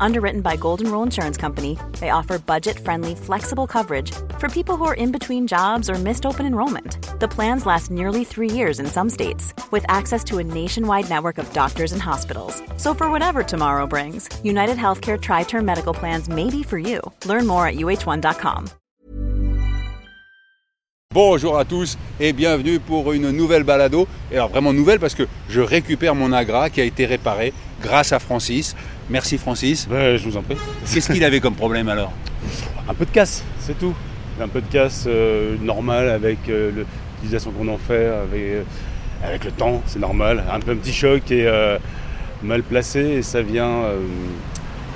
Underwritten by Golden Rule Insurance Company, they offer budget friendly, flexible coverage for people who are in between jobs or missed open enrollment. The plans last nearly three years in some states, with access to a nationwide network of doctors and hospitals. So, for whatever tomorrow brings, United Healthcare Tri Term Medical Plans may be for you. Learn more at uh1.com. Bonjour à tous et bienvenue pour une nouvelle balado. Et alors vraiment nouvelle parce que je récupère mon Agra qui a été réparé grâce à Francis. Merci Francis. Ben, je vous en prie. Qu'est-ce qu'il avait comme problème alors Un peu de casse, c'est tout. Un peu de casse euh, normal avec euh, l'utilisation qu'on en fait, avec, euh, avec le temps, c'est normal. Un peu un petit choc et euh, mal placé et ça vient,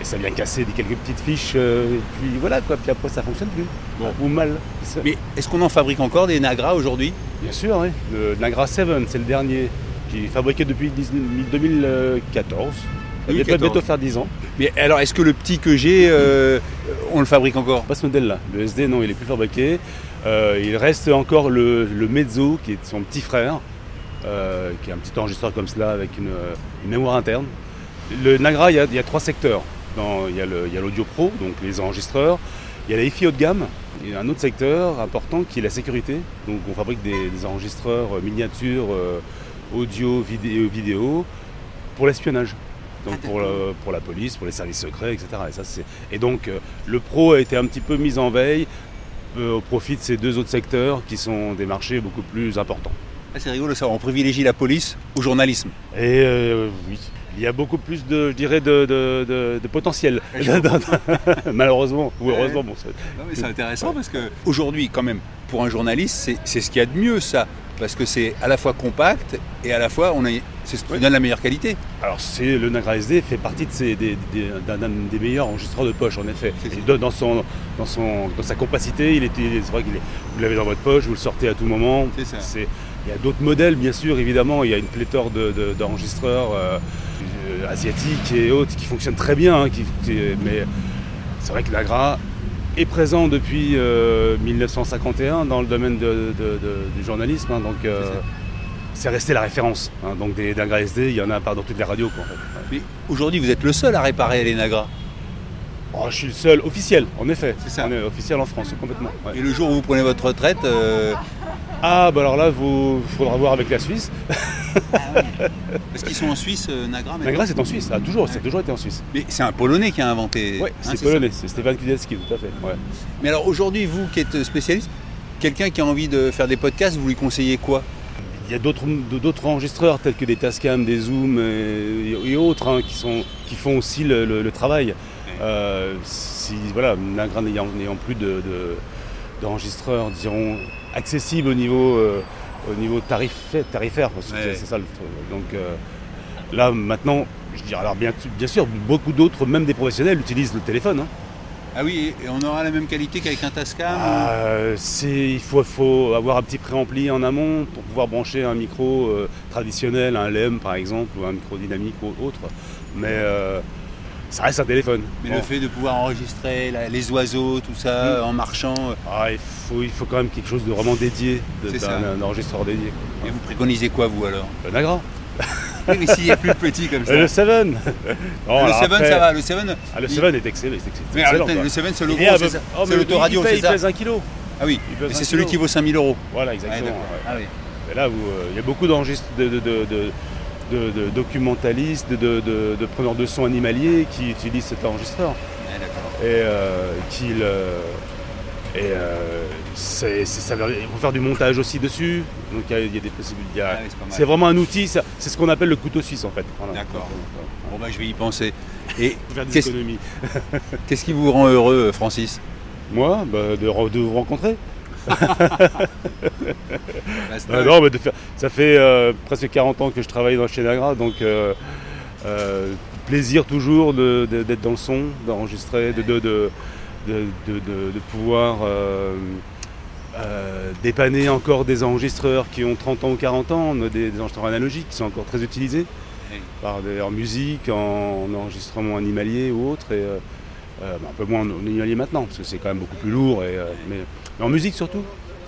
et ça vient casser des quelques petites fiches. et puis voilà quoi. Puis après ça fonctionne plus. Bon. Ou mal. Mais est-ce qu'on en fabrique encore des Nagra aujourd'hui? Bien sûr, oui. Le Nagra 7, c'est le dernier qui est fabriqué depuis 19 2014. Ça va 2014. bientôt faire 10 ans. Mais alors est-ce que le petit que j'ai, euh, on le fabrique encore? Pas ce modèle-là. Le SD, non, il est plus fabriqué. Euh, il reste encore le, le Mezzo, qui est son petit frère, euh, qui est un petit enregistreur comme cela, avec une, une mémoire interne. Le Nagra, il y a, il y a trois secteurs. Dans- il y a l'audio pro, donc les enregistreurs. Il y a la hi haut de gamme. Il y a un autre secteur important qui est la sécurité. Donc on fabrique des, des enregistreurs miniatures, audio, vidéo, vidéo, pour l'espionnage. Donc Ah, pour, le- pour la police, pour les services secrets, etc. Et, ça, et donc euh, le pro a été un petit peu mis en veille euh, au profit de ces deux autres secteurs qui sont des marchés beaucoup plus importants. Ah, C'est rigolo ça, on privilégie la police au journalisme. Et euh, oui, il y a beaucoup plus de, je dirais, de, de- de- de potentiel. Malheureusement, ou heureusement, bon, c'est- Non, mais c'est intéressant parce que aujourd'hui, quand même, pour un journaliste, c'est ce qu'il y a de mieux, ça. Parce que c'est à la fois compact et à la fois, on a, c'est ce qui donne la meilleure qualité. Alors c'est le Nagra SD fait partie de ces, des, des- d'un, des meilleurs enregistreurs de poche en effet. Et dans, son, dans, son, dans sa compacité, il était, c'est vrai qu'il est, vous l'avez dans votre poche, vous le sortez à tout moment. C'est ça. il y a d'autres modèles bien sûr évidemment, il y a une pléthore de, de- d'enregistreurs euh, euh, asiatiques et autres qui fonctionnent très bien. hein, qui- mais c'est vrai que le Nagra est présent depuis euh, 1951 dans le domaine de- de- de- du journalisme. hein, donc euh, C'est resté la référence. hein. donc des Nagra SD, il y en a pas dans toutes les radios. Quoi, en fait. Ouais. Mais aujourd'hui, vous êtes le seul à réparer les Nagra. Oh, je suis le seul officiel, en effet. C'est ça. On est officiel en France, complètement. ouais. Et le jour où vous prenez votre retraite, euh, Ah, bah alors là, il faudra voir avec la Suisse. parce qu'ils sont en Suisse, euh, Nagra maintenant Nagra, c'est en Suisse, ça a toujours, ça a toujours été en Suisse. Mais c'est un Polonais qui a inventé. Oui, hein, c'est polonais, c'est Stéphane Kudelski, tout à fait. ouais. Mais alors aujourd'hui, vous qui êtes spécialiste, quelqu'un qui a envie de faire des podcasts, vous lui conseillez quoi? Il y a d'autres enregistreurs, tels que des Tascam, des Zoom et, et autres, hein, qui, sont, qui font aussi le, le- le travail. Euh, si, voilà, Nagra n'ayant plus de, de- d'enregistreurs, dirons, accessibles au niveau, euh, au niveau tarifaire, tarifaire parce que Ouais. c'est ça le truc. Donc euh, là, maintenant, je dirais, alors bien, bien sûr, beaucoup d'autres, même des professionnels, utilisent le téléphone. hein. Ah oui, et on aura la même qualité qu'avec un Tascam Euh, c'est- il faut, faut avoir un petit préampli en amont pour pouvoir brancher un micro euh, traditionnel, un LEM par exemple, ou un micro dynamique ou autre. Mais euh, ça reste un téléphone. Mais Bon. le fait de pouvoir enregistrer la- les oiseaux, tout ça, en marchant, euh, Ah, il, faut, il faut quand même quelque chose de vraiment dédié, de- d'un un enregistreur dédié. et vous préconisez quoi vous alors? Le Nagra. Oui, mais s'il a plus petit comme ça. Le Seven. Non, le alors 7 après- ça va, le 7 Ah, le il- Seven est excellent. Mais excellent, le 7 c'est le gros, est c'est ça oh, C'est mais l'autoradio, c'est Il pèse un kilo. Ah oui, c'est celui qui vaut 5000 euros. Voilà, exactement. ouais. Ah oui. Et là, euh, il y a beaucoup d'enregistres de, de, de- de- documentalistes, de, de- de- preneurs de sons animaliers qui utilisent cet enregistreur Ouais, et euh, qui le- et euh, c'est, c'est- ça, il faut faire du montage aussi dessus. Donc il y a, il y a des possibilités. Ah oui, c'est vraiment un outil. ça- c'est ce qu'on appelle le couteau suisse en fait. Voilà. D'accord. Bon bah je vais y penser. Et Faut faire des qu'est-ce qui vous rend heureux, Francis? Moi, bah, de, de vous rencontrer. Euh, non, mais de faire- ça fait euh, presque 40 ans que je travaille dans chez Nagra, donc euh, euh, plaisir toujours d'être dans le son, d'enregistrer, de, de, de, de- pouvoir dépanner encore des enregistreurs qui ont 30 ans ou 40 ans, des, des enregistreurs analogiques qui sont encore très utilisés par des, en musique, en, en enregistrement animalier ou autre. Et, euh, bah, un peu moins en animalier maintenant, parce que c'est quand même beaucoup plus lourd, et, euh, mais, mais en musique surtout.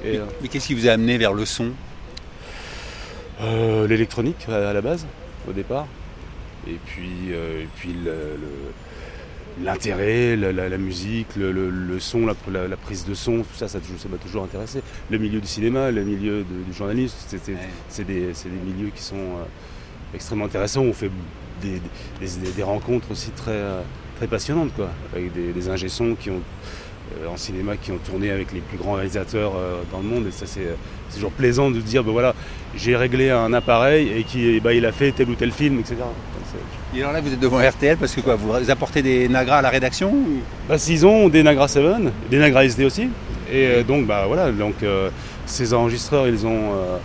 Et, euh, Mais qu'est-ce qui vous a amené vers le son? Euh, l'électronique à la base, au départ. Et puis, et puis l'intérêt, la, la- la musique, le, le- le son, la, prise de son, tout ça, ça ça m'a toujours intéressé. Le milieu du cinéma, le milieu de- du journalisme, c'est des, c'est des milieux qui sont extrêmement intéressants. On fait des, des- rencontres aussi très, très passionnantes, quoi, avec des, des ingé sons qui ont euh, en cinéma qui ont tourné avec les plus grands réalisateurs euh, dans le monde. Et ça c'est c'est toujours plaisant de dire ben voilà j'ai réglé un appareil et qui bah, il a fait tel ou tel film etc. Et alors là, vous êtes devant RTL parce que quoi Vous apportez des nagras à la rédaction ou- Bah, ils ont des Nagra 7, des Nagra SD aussi. Et euh, donc bah voilà donc euh, ces enregistreurs ils ont euh,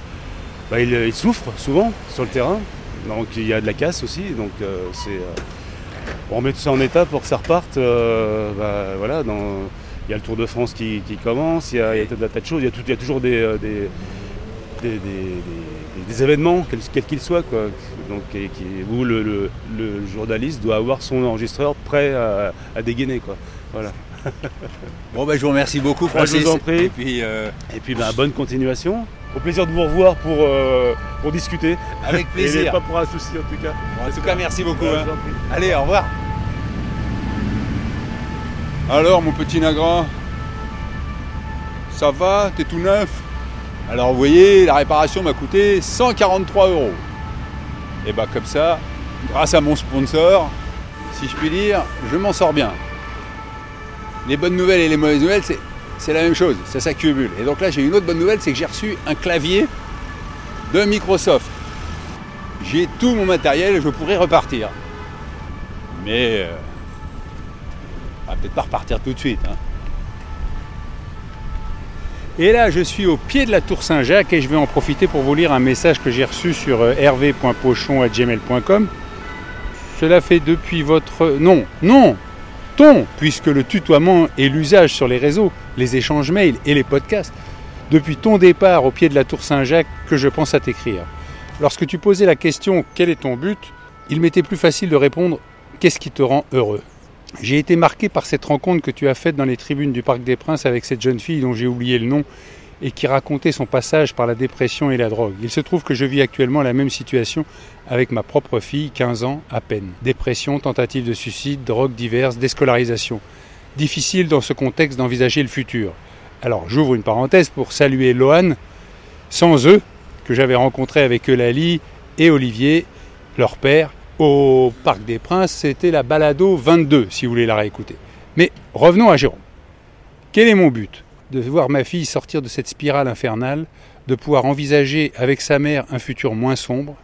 bah, ils, ils souffrent souvent sur le terrain. Donc il y a de la casse aussi. Donc euh, c'est euh, on met tout ça en état pour que ça reparte euh, bah, voilà il y a le Tour de France qui, qui commence, il y, a, y a de choses, il y a, tout- il y a toujours des, des, des, des- des- des événements, quels qu'ils soient, quoi. Donc, et qui, où le, le- le journaliste doit avoir son enregistreur prêt à, à dégainer. Quoi. Voilà. Bon, ben, je vous remercie beaucoup, Bah, je Francis. vous en prie. Et puis, euh, Et puis bah, bonne continuation. Au plaisir de vous revoir pour, euh, pour discuter. avec Et plaisir. pas pour un souci en tout cas. En tout cas, merci beaucoup. Ouais, hein. Allez, au revoir. Alors, mon petit Nagra, ça va? T'es tout neuf? Alors, vous voyez, la réparation m'a coûté 143 euros. Et bah, comme ça, grâce à mon sponsor, si je puis dire, je m'en sors bien. Les bonnes nouvelles et les mauvaises nouvelles, c'est, c'est la même chose, ça s'accumule. Et donc là, j'ai une autre bonne nouvelle, c'est que j'ai reçu un clavier de Microsoft. J'ai tout mon matériel je pourrais repartir. Mais euh, on va peut-être pas repartir tout de suite. hein. Et là, je suis au pied de la tour Saint-Jacques et je vais en profiter pour vous lire un message que j'ai reçu sur euh, hervé.pochon.gmail.com. Cela fait depuis votre... Non, non, puisque le tutoiement est l'usage sur les réseaux, les échanges mails et les podcasts, depuis ton départ au pied de la tour Saint-Jacques que je pense à t'écrire. Lorsque tu posais la question quel est ton but, il m'était plus facile de répondre qu'est-ce qui te rend heureux? J'ai été marqué par cette rencontre que tu as faite dans les tribunes du Parc des Princes avec cette jeune fille dont j'ai oublié le nom et qui racontait son passage par la dépression et la drogue. Il se trouve que je vis actuellement la même situation avec ma propre fille, 15 ans à peine. Dépression, tentative de suicide, drogue diverses, déscolarisation. Difficile dans ce contexte d'envisager le futur. Alors j'ouvre une parenthèse pour saluer Lohan, sans eux, que j'avais rencontré avec Eulalie et Olivier, leur père, au Parc des Princes. C'était la balado 22, si vous voulez la réécouter. Mais revenons à Jérôme. Quel est mon but? De voir ma fille sortir de cette spirale infernale, de pouvoir envisager avec sa mère un futur moins sombre.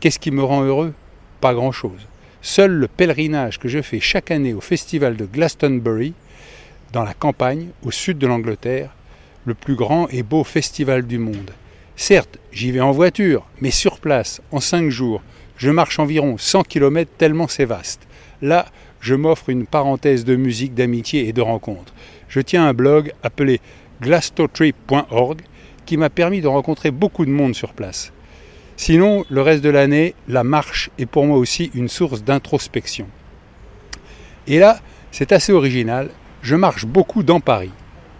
Qu'est-ce qui me rend heureux? Pas grand-chose. Seul le pèlerinage que je fais chaque année au festival de Glastonbury, dans la campagne, au sud de l'Angleterre, le plus grand et beau festival du monde. Certes, j'y vais en voiture, mais sur place, en cinq jours, je marche environ 100 km tellement c'est vaste. Là, je m'offre une parenthèse de musique, d'amitié et de rencontres. Je tiens un blog appelé glastotrip.org qui m'a permis de rencontrer beaucoup de monde sur place. Sinon, le reste de l'année, la marche est pour moi aussi une source d'introspection. Et là, c'est assez original, je marche beaucoup dans Paris.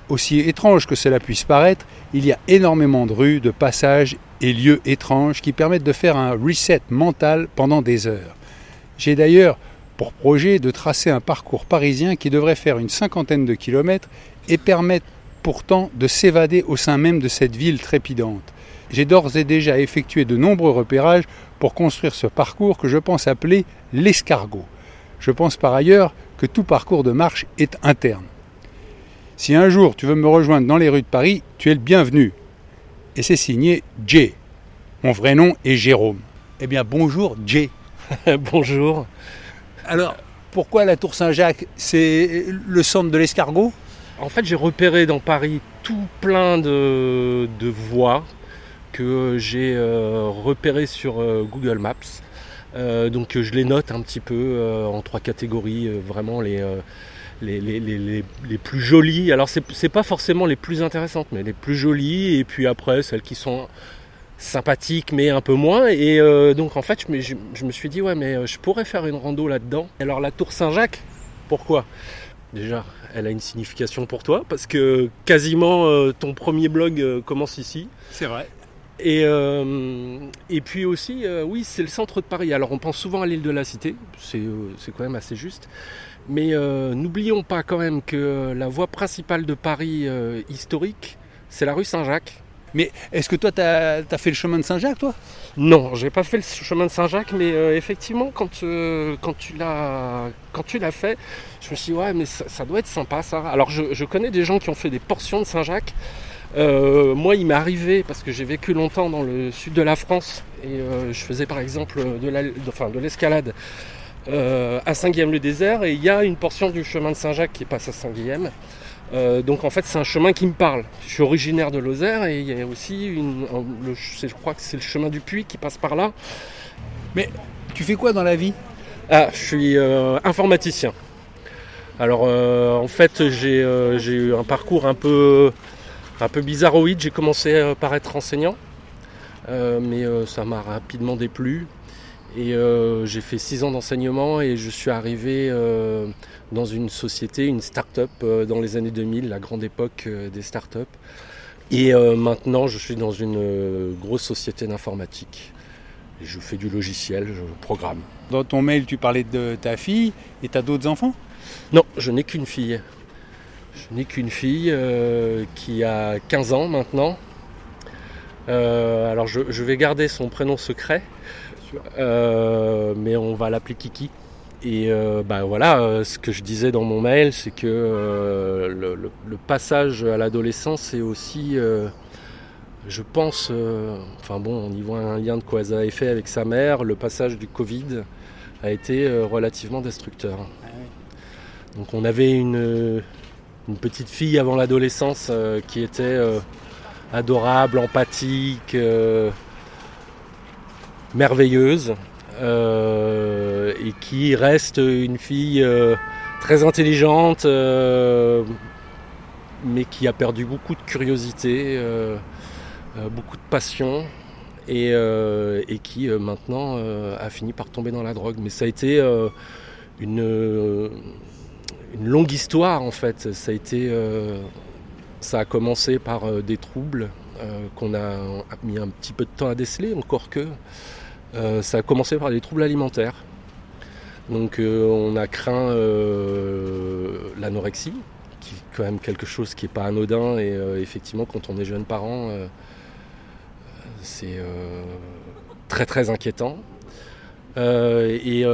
Aussi étrange que cela puisse paraître, il y a énormément de rues, de passages et lieux étranges qui permettent de faire un reset mental pendant des heures. J'ai d'ailleurs pour projet de tracer un parcours parisien qui devrait faire une cinquantaine de kilomètres et permettre pourtant de s'évader au sein même de cette ville trépidante. J'ai d'ores et déjà effectué de nombreux repérages pour construire ce parcours que je pense appeler l'escargot. Je pense par ailleurs que tout parcours de marche est interne. Si un jour tu veux me rejoindre dans les rues de Paris, tu es le bienvenu. Et c'est signé Jay. Mon vrai nom est Jérôme. Eh bien bonjour Jay. Bonjour. Alors, pourquoi la Tour Saint-Jacques C'est le centre de l'escargot? En fait, j'ai repéré dans Paris tout plein de, voies que j'ai euh, repérées sur euh, Google Maps. Euh, donc je les note un petit peu en trois catégories, vraiment les, plus jolies. Alors c'est pas forcément les plus intéressantes, mais les plus jolies, et puis après celles qui sont sympathiques mais un peu moins. Et euh, donc en fait je me, je, je me suis dit ouais mais euh, je pourrais faire une rando là-dedans. Alors la tour Saint-Jacques, pourquoi? Déjà, elle a une signification pour toi parce que quasiment euh, ton premier blog commence ici. C'est vrai. Et, euh, et puis aussi, oui, c'est le centre de Paris. Alors on pense souvent à l'île de la Cité, c'est quand même assez juste. Mais n'oublions pas quand même que la voie principale de Paris historique, c'est la rue Saint-Jacques. Mais est-ce que toi, tu as, fait le chemin de Saint-Jacques, toi? Non, j'ai pas fait le chemin de Saint-Jacques, mais euh, effectivement, quand, euh, quand tu l'as fait, je me suis dit, ouais, mais ça, doit être sympa, ça. Alors, je, connais des gens qui ont fait des portions de Saint-Jacques. Euh, moi, il m'est arrivé, parce que j'ai vécu longtemps dans le sud de la France, et je faisais par exemple de l'escalade à Saint-Guillaume-le-Désert, et il y a une portion du chemin de Saint-Jacques qui passe à Saint-Guillaume. Euh, donc en fait c'est un chemin qui me parle. Je suis originaire de Lozère et il y a aussi une, je crois que c'est le chemin du puits qui passe par là. Mais tu fais quoi dans la vie? Ah, je suis euh, informaticien. Alors euh, en fait j'ai eu un parcours un peu, un peu bizarroïde. J'ai commencé par être enseignant, mais ça m'a rapidement déplu. Et j'ai fait six ans d'enseignement et je suis arrivé dans une société, une start-up euh, dans les années 2000, la grande époque euh, des start-up. Et euh, maintenant, je suis dans une grosse société d'informatique. Je fais du logiciel, je programme. Dans ton mail, tu parlais de ta fille et tu as d'autres enfants? Non, je n'ai qu'une fille. Je n'ai qu'une fille qui a 15 ans maintenant. alors je, vais garder son prénom secret, mais on va l'appeler Kiki. Et euh, bah voilà, euh, ce que je disais dans mon mail, c'est que euh, le, passage à l'adolescence, c'est aussi, je pense, enfin bon, on y voit un lien de quoi ça a fait avec sa mère. Le passage du Covid a été relativement destructeur. Ah Donc on avait une, une petite fille avant l'adolescence qui était adorable, empathique, merveilleuse. Euh, et qui reste une fille euh, très intelligente, euh, mais qui a perdu beaucoup de curiosité, beaucoup de passion. Et, qui maintenant a fini par tomber dans la drogue. Mais ça a été une, longue histoire en fait. Ça a commencé par des troubles qu'on a mis un petit peu de temps à déceler, encore que. Euh, ça a commencé par des troubles alimentaires. Donc euh, on a craint euh, l'anorexie, qui est quand même quelque chose qui n'est pas anodin et effectivement quand on est jeune parent, c'est très très inquiétant. et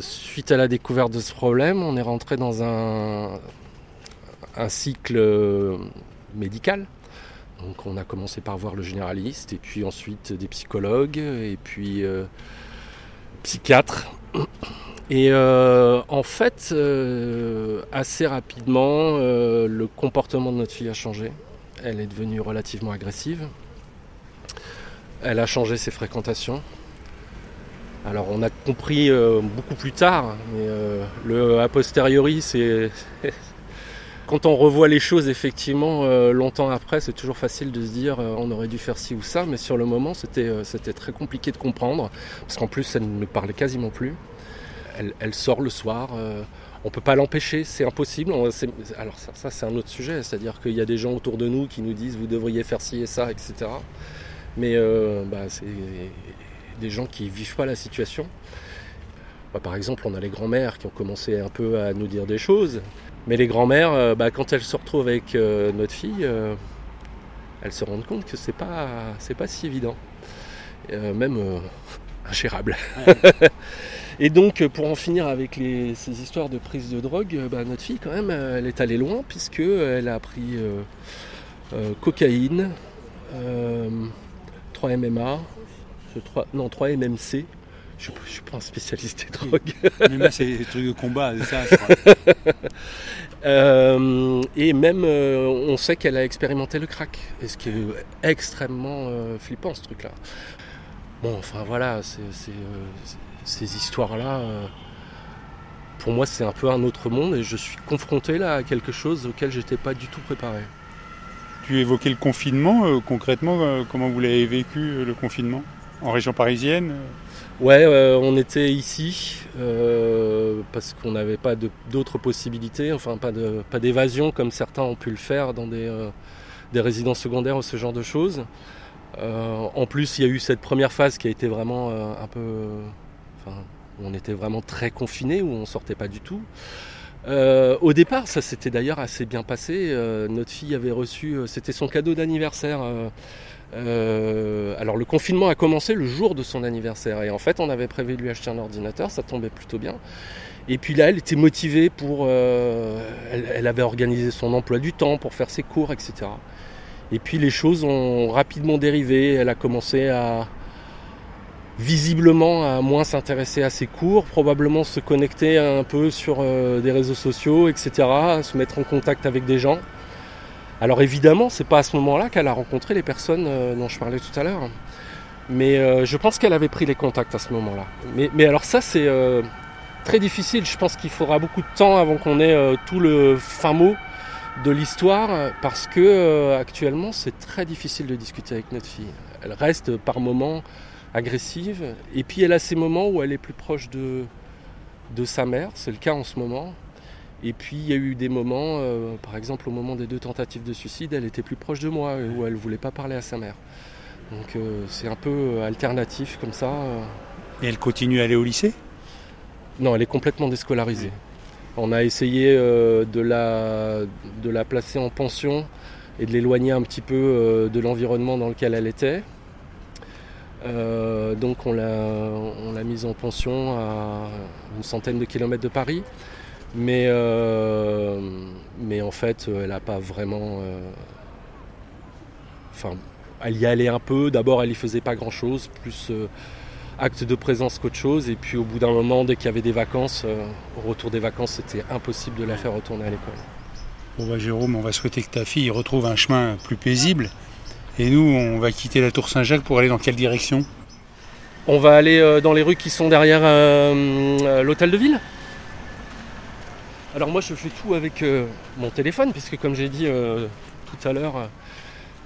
suite à la découverte de ce problème, on est rentré dans un cycle médical donc on a commencé par voir le généraliste, et puis ensuite des psychologues, et puis euh, psychiatres. Et euh, en fait, euh, assez rapidement, le comportement de notre fille a changé. Elle est devenue relativement agressive. Elle a changé ses fréquentations. Alors on a compris beaucoup plus tard, mais le a posteriori, c'est quand on revoit les choses effectivement euh, longtemps après, c'est toujours facile de se dire euh, on aurait dû faire ci ou ça, mais sur le moment c'était euh, très compliqué de comprendre, parce qu'en plus elle ne parlait quasiment plus. Elle, sort le soir, on ne peut pas l'empêcher, c'est impossible. alors ça, c'est un autre sujet, c'est-à-dire qu'il y a des gens autour de nous qui nous disent vous devriez faire ci et ça, etc. Mais bah, c'est des gens qui ne vivent pas la situation. Bah, par exemple, on a les grands-mères qui ont commencé un peu à nous dire des choses. Mais les grands-mères, euh, bah, quand elles se retrouvent avec euh, notre fille, euh, elles se rendent compte que c'est pas, c'est pas si évident, même ingérable. Et donc, pour en finir avec ces histoires de prise de drogue, bah, notre fille, quand même, elle est allée loin, puisqu'elle a pris cocaïne, 3 MMA, 3, non, 3 MMC, je ne suis pas un spécialiste des drogues. Mais là, c'est des trucs de combat, c'est ça. euh, et même, euh, on sait qu'elle a expérimenté le crack, et ce qui est extrêmement euh, flippant, ce truc-là. Bon, enfin voilà, ces histoires-là, pour moi, c'est un peu un autre monde, et je suis confronté là à quelque chose auquel j'étais pas du tout préparé. Tu évoquais le confinement, concrètement, comment vous l'avez vécu, le confinement? En région parisienne Ouais, euh, on était ici euh, parce qu'on n'avait pas d'autres possibilités, enfin pas de pas d'évasion comme certains ont pu le faire dans des, euh, des résidences secondaires ou ce genre de choses. en plus, il y a eu cette première phase qui a été vraiment un peu, enfin, on était vraiment très confinés, où on sortait pas du tout. au départ, ça s'était d'ailleurs assez bien passé. notre fille avait reçu, c'était son cadeau d'anniversaire euh, alors le confinement a commencé le jour de son anniversaire et en fait on avait prévu de lui acheter un ordinateur, ça tombait plutôt bien. Et puis là elle était motivée pour... Euh, elle, avait organisé son emploi du temps pour faire ses cours, etc. Et puis les choses ont rapidement dérivé, elle a commencé à visiblement à moins s'intéresser à ses cours, probablement se connecter un peu sur euh, des réseaux sociaux, etc., se mettre en contact avec des gens. Alors évidemment, c'est pas à ce moment-là qu'elle a rencontré les personnes euh, dont je parlais tout à l'heure. Mais euh, je pense qu'elle avait pris les contacts à ce moment-là. Mais, alors ça, c'est euh, très difficile. Je pense qu'il faudra beaucoup de temps avant qu'on ait tout le fin mot de l'histoire, parce que actuellement, c'est très difficile de discuter avec notre fille. Elle reste par moments agressive, et puis elle a ces moments où elle est plus proche de, de sa mère. C'est le cas en ce moment. Et puis il y a eu des moments, euh, par exemple au moment des deux tentatives de suicide, elle était plus proche de moi, où elle ne voulait pas parler à sa mère. Donc euh, c'est un peu euh, alternatif comme ça. Et elle continue à aller au lycée? Non, elle est complètement déscolarisée. On a essayé de, la, de la placer en pension et de l'éloigner un petit peu de l'environnement dans lequel elle était. donc on l'a mise en pension à une centaine de kilomètres de Paris. Mais, euh, mais en fait, elle n'a pas vraiment. Euh, enfin, elle y allait un peu. D'abord, elle y faisait pas grand chose, plus euh, acte de présence qu'autre chose. Et puis, au bout d'un moment, dès qu'il y avait des vacances, au retour des vacances, c'était impossible de la faire retourner à l'école. Bon, bah, Jérôme, on va souhaiter que ta fille retrouve un chemin plus paisible. Et nous, on va quitter la Tour Saint-Jacques pour aller dans quelle direction? On va aller dans les rues qui sont derrière l'hôtel de ville? Alors moi je fais tout avec euh, mon téléphone puisque comme j'ai dit euh, tout à l'heure,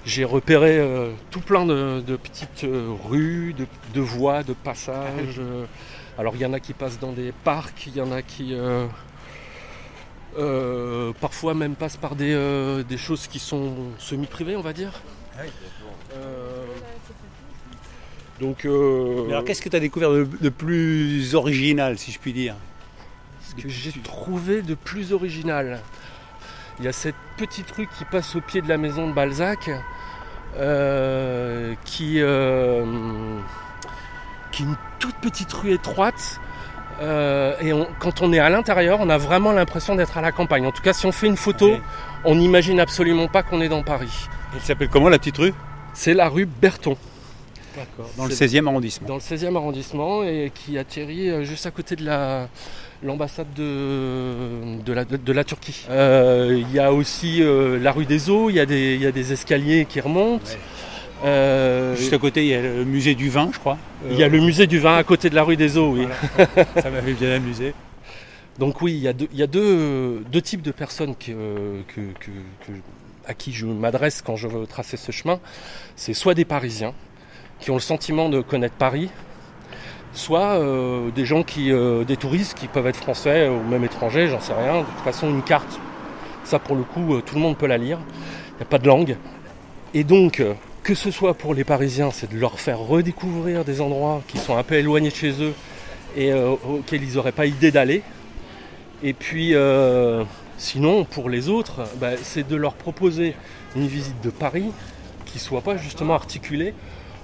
j'ai repéré euh, tout plein de, petites rues, de, voies, de passages. alors il y en a qui passent dans des parcs, il y en a qui parfois même passent par des, choses qui sont semi-privées on va dire. donc, alors qu'est-ce que tu as découvert de plus original si je puis dire? Que j'ai trouvé de plus original. Il y a cette petite rue qui passe au pied de la maison de Balzac, euh, qui, euh, qui est une toute petite rue étroite. Euh, et quand on est à l'intérieur, on a vraiment l'impression d'être à la campagne. En tout cas, si on fait une photo, on n'imagine absolument pas qu'on est dans Paris. Elle s'appelle comment la petite rue? C'est la rue Berton. Dans le 16e arrondissement. Dans le 16e arrondissement et qui atterrit juste à côté de la, l'ambassade de, de, la, Turquie. Euh, il y a aussi euh, la rue des Eaux, il y, a des, escaliers qui remontent. Euh, Juste à côté, il y a le musée du vin, je crois. Il y a le musée du vin à côté de la rue des Eaux, oui. Ça m'avait bien amusé. Donc oui, il y a deux, il deux, types de personnes à qui je m'adresse quand je veux tracer ce chemin. C'est soit des Parisiens qui ont le sentiment de connaître Paris, soit euh, des gens qui, euh, des touristes qui peuvent être français ou même étrangers, j'en sais rien. De toute façon, une carte, ça pour le coup, euh, tout le monde peut la lire. Il n'y a pas de langue. Et donc, que ce soit pour les Parisiens, c'est de leur faire redécouvrir des endroits qui sont un peu éloignés de chez eux et auxquels ils n'auraient pas idée d'aller. Et puis, sinon, pour les autres, bah, c'est de leur proposer une visite de Paris qui soit pas justement articulée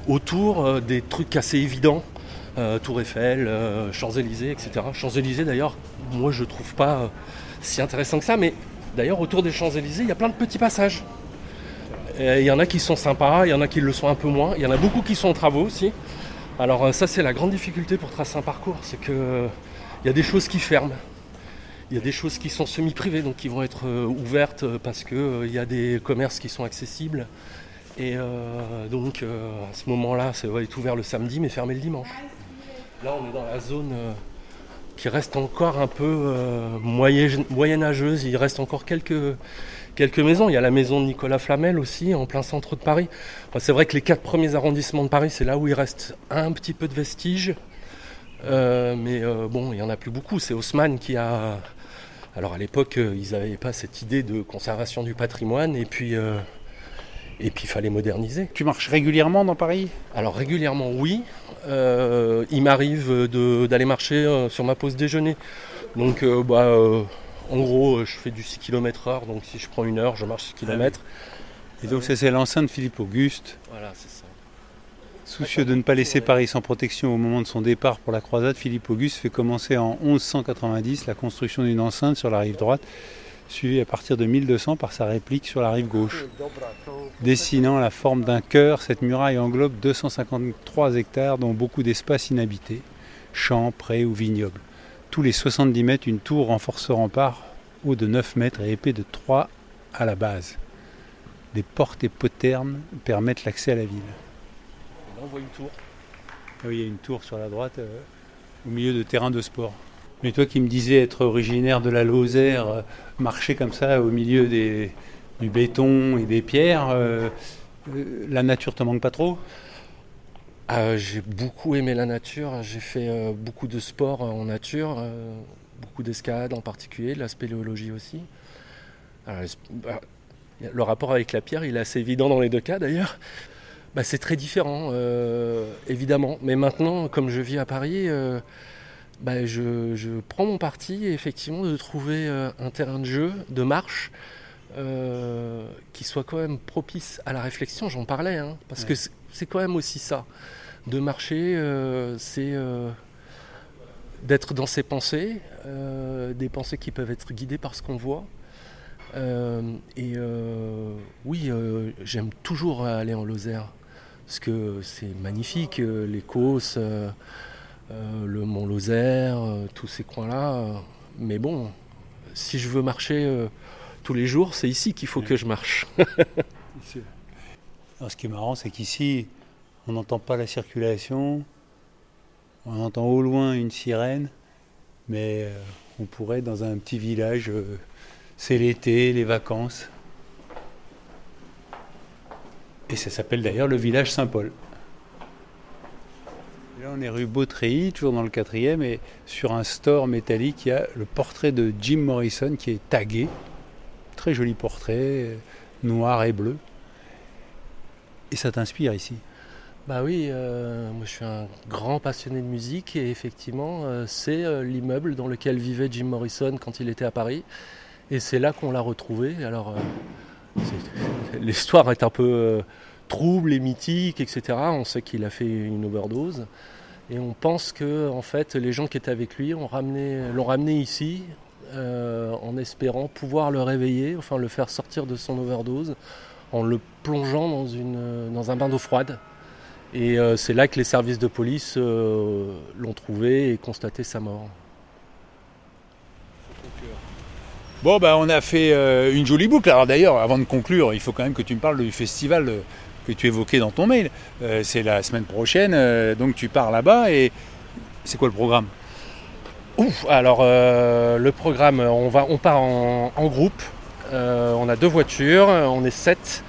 autour des trucs assez évidents Tour Eiffel, euh, Champs-Élysées, etc. Champs-Élysées d'ailleurs, moi je trouve pas euh, si intéressant que ça, mais d'ailleurs autour des Champs-Élysées, il y a plein de petits passages. Il y en a qui sont sympas, il y en a qui le sont un peu moins, il y en a beaucoup qui sont en travaux aussi. Alors ça c'est la grande difficulté pour tracer un parcours, c'est que il y a des choses qui ferment. Il y a des choses qui sont semi-privées, donc qui vont être ouvertes parce qu'il y a des commerces qui sont accessibles. Et donc à ce moment-là, être ouvert le samedi mais fermé le dimanche. Là, on est dans la zone euh, qui reste encore un peu euh, moyenâgeuse. Il reste encore quelques, quelques maisons. Il y a la maison de Nicolas Flamel aussi, en plein centre de Paris. c'est vrai que les quatre premiers arrondissements de Paris, c'est là où il reste un petit peu de vestiges. Euh, mais euh, bon, il n'y en a plus beaucoup. C'est Haussmann qui a. Alors à l'époque, ils n'avaient pas cette idée de conservation du patrimoine. Et puis. Et puis il fallait moderniser. Tu marches régulièrement dans Paris? Alors régulièrement oui. Euh, il m'arrive d'aller marcher euh, sur ma pause déjeuner. Donc euh, bah, en gros je fais du 6 km heure, donc si je prends une heure je marche 6 km. Et donc c'est l'enceinte Philippe Auguste. Voilà, c'est ça. Soucieux de ne pas laisser Paris sans protection au moment de son départ pour la croisade, Philippe Auguste fait commencer en 1190 la construction d'une enceinte sur la rive droite suivi à partir de 1200 par sa réplique sur la rive gauche. Dessinant la forme d'un cœur, cette muraille englobe 253 hectares dont beaucoup d'espaces inhabités, champs, prés ou vignobles. Tous les 70 mètres, une tour renforce ce rempart, haut de 9 mètres et épais de 3 à la base. Des portes et poternes permettent l'accès à la ville. on voit une tour. Ah oui, il y a une tour sur la droite, euh, au milieu de terrains de sport. Mais toi qui me disais être originaire de la Lozère, euh, marcher comme ça au milieu du béton et des pierres, euh, euh, la nature te manque pas trop? Ah, J'ai beaucoup aimé la nature. J'ai fait beaucoup de sport en nature, beaucoup d'escalade en particulier, de la spéléologie aussi. Bah, le rapport avec la pierre, il est assez évident dans les deux cas d'ailleurs. Bah, c'est très différent, évidemment. Mais maintenant, comme je vis à Paris, bah, je, prends mon parti effectivement de trouver euh, un terrain de jeu, de marche, euh, qui soit quand même propice à la réflexion. J'en parlais, hein, parce que c'est quand même aussi ça. De marcher, euh, c'est d'être dans ses pensées, des pensées qui peuvent être guidées par ce qu'on voit. et oui, j'aime toujours aller en Lozère, parce que c'est magnifique, les Causses. Euh, le Mont Lozère, euh, tous ces coins-là. Euh, mais bon, si je veux marcher tous les jours, c'est ici qu'il faut que je marche. ce qui est marrant, c'est qu'ici, on n'entend pas la circulation, on entend au loin une sirène, mais on pourrait, dans un petit village, c'est l'été, les vacances. Et ça s'appelle d'ailleurs le village Saint-Paul. On est rue Beautreilly, toujours dans le quatrième, et sur un store métallique, il y a le portrait de Jim Morrison qui est tagué. Très joli portrait, noir et bleu. Et ça t'inspire ici? Bah oui, euh, moi je suis un grand passionné de musique et effectivement, euh, c'est euh, l'immeuble dans lequel vivait Jim Morrison quand il était à Paris. Et c'est là qu'on l'a retrouvé. Alors, l'histoire est un peu trouble et mythique, etc. On sait qu'il a fait une overdose. Et on pense que en fait, les gens qui étaient avec lui l'ont ramené, ici euh, en espérant pouvoir le réveiller, enfin le faire sortir de son overdose en le plongeant dans, une, dans un bain d'eau froide. Et euh, c'est là que les services de police euh, l'ont trouvé et constaté sa mort. Bon, bah, on a fait une jolie boucle. Alors d'ailleurs, avant de conclure, il faut quand même que tu me parles du festival que tu évoquais dans ton mail. Euh, c'est la semaine prochaine, euh, donc tu pars là-bas et c'est quoi le programme? Ouf, alors euh, le programme, on, va, on part en, groupe. on a deux voitures, on est sept.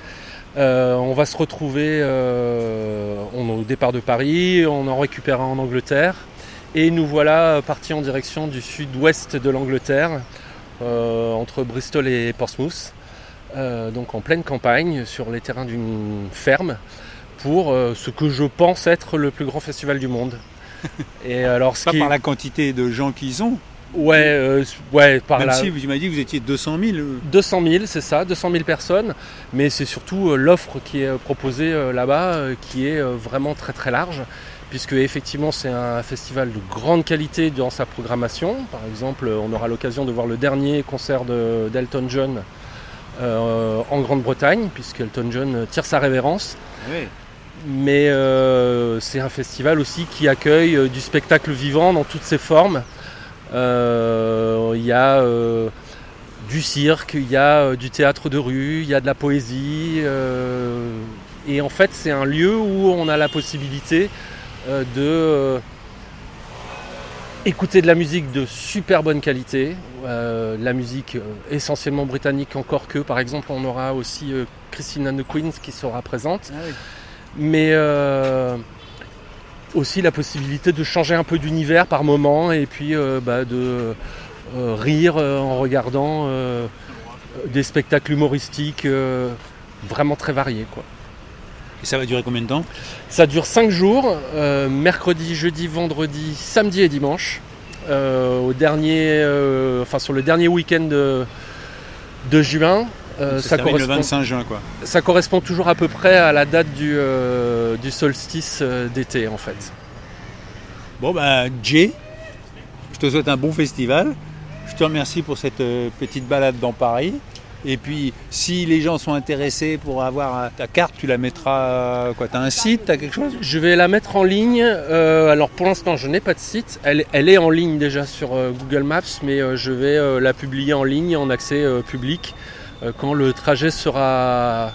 on va se retrouver au départ de Paris, on en récupère en Angleterre. Et nous voilà partis en direction du sud-ouest de l'Angleterre, entre Bristol et Portsmouth. Euh, donc en pleine campagne, sur les terrains d'une ferme, pour euh, ce que je pense être le plus grand festival du monde. Et alors, ce Pas par la quantité de gens qui y sont Ouais, euh, ouais, par Même si vous m'avez dit que vous étiez 200 000 200 000, c'est ça, 200 000 personnes, mais c'est surtout l'offre qui est proposée là-bas qui est vraiment très très large, puisque effectivement c'est un festival de grande qualité dans sa programmation. Par exemple, on aura l'occasion de voir le dernier concert d'Elton John euh, en Grande-Bretagne, puisque Elton John tire sa révérence. Mais euh, c'est un festival aussi qui accueille euh, du spectacle vivant dans toutes ses formes. Il y a du cirque, il y a du théâtre de rue, il y a de la poésie. et en fait, c'est un lieu où on a la possibilité de écouter de la musique de super bonne qualité, euh, la musique euh, essentiellement britannique encore que, par exemple, on aura aussi euh, Christine and the Queens qui sera présente, Ah mais euh, aussi la possibilité de changer un peu d'univers par moment et puis bah, de rire en regardant des spectacles humoristiques vraiment très variés. Quoi. Et ça va durer combien de temps Ça dure 5 jours, euh, mercredi, jeudi, vendredi, samedi et dimanche. Euh, au dernier, euh, enfin sur le dernier week-end de, de juin. Ça, le correspond, 25 juin, quoi. ça correspond toujours à peu près à la date du, du solstice d'été en fait. Bon, bah, Jay, je te souhaite un bon festival. Je te remercie pour cette petite balade dans Paris. Et puis, si les gens sont intéressés pour avoir ta carte, tu la mettras. euh, Quoi, t'as un site, quelque chose? Je vais la mettre en ligne. Euh, alors pour l'instant, je n'ai pas de site. Elle, est en ligne déjà sur euh, Google Maps, mais je vais la publier en ligne en accès public quand le trajet sera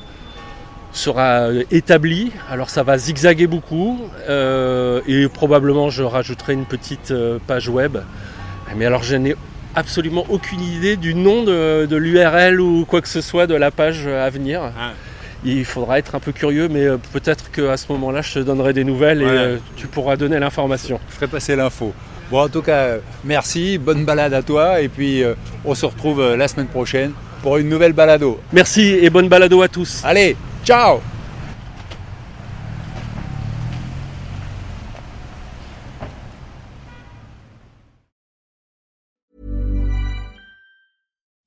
sera établi. Alors ça va zigzaguer beaucoup et probablement je rajouterai une petite page web. Mais alors je n'ai absolument aucune idée du nom de, de l'URL ou quoi que ce soit de la page à venir. Ah. Il faudra être un peu curieux, mais euh, peut-être qu'à ce moment-là, je te donnerai des nouvelles et euh, tu pourras donner l'information. Je ferai passer l'info. Bon, en tout cas, euh, merci, bonne balade à toi. Et puis, euh, on se retrouve la semaine prochaine pour une nouvelle balado. Merci et bonne balado à tous. Allez, ciao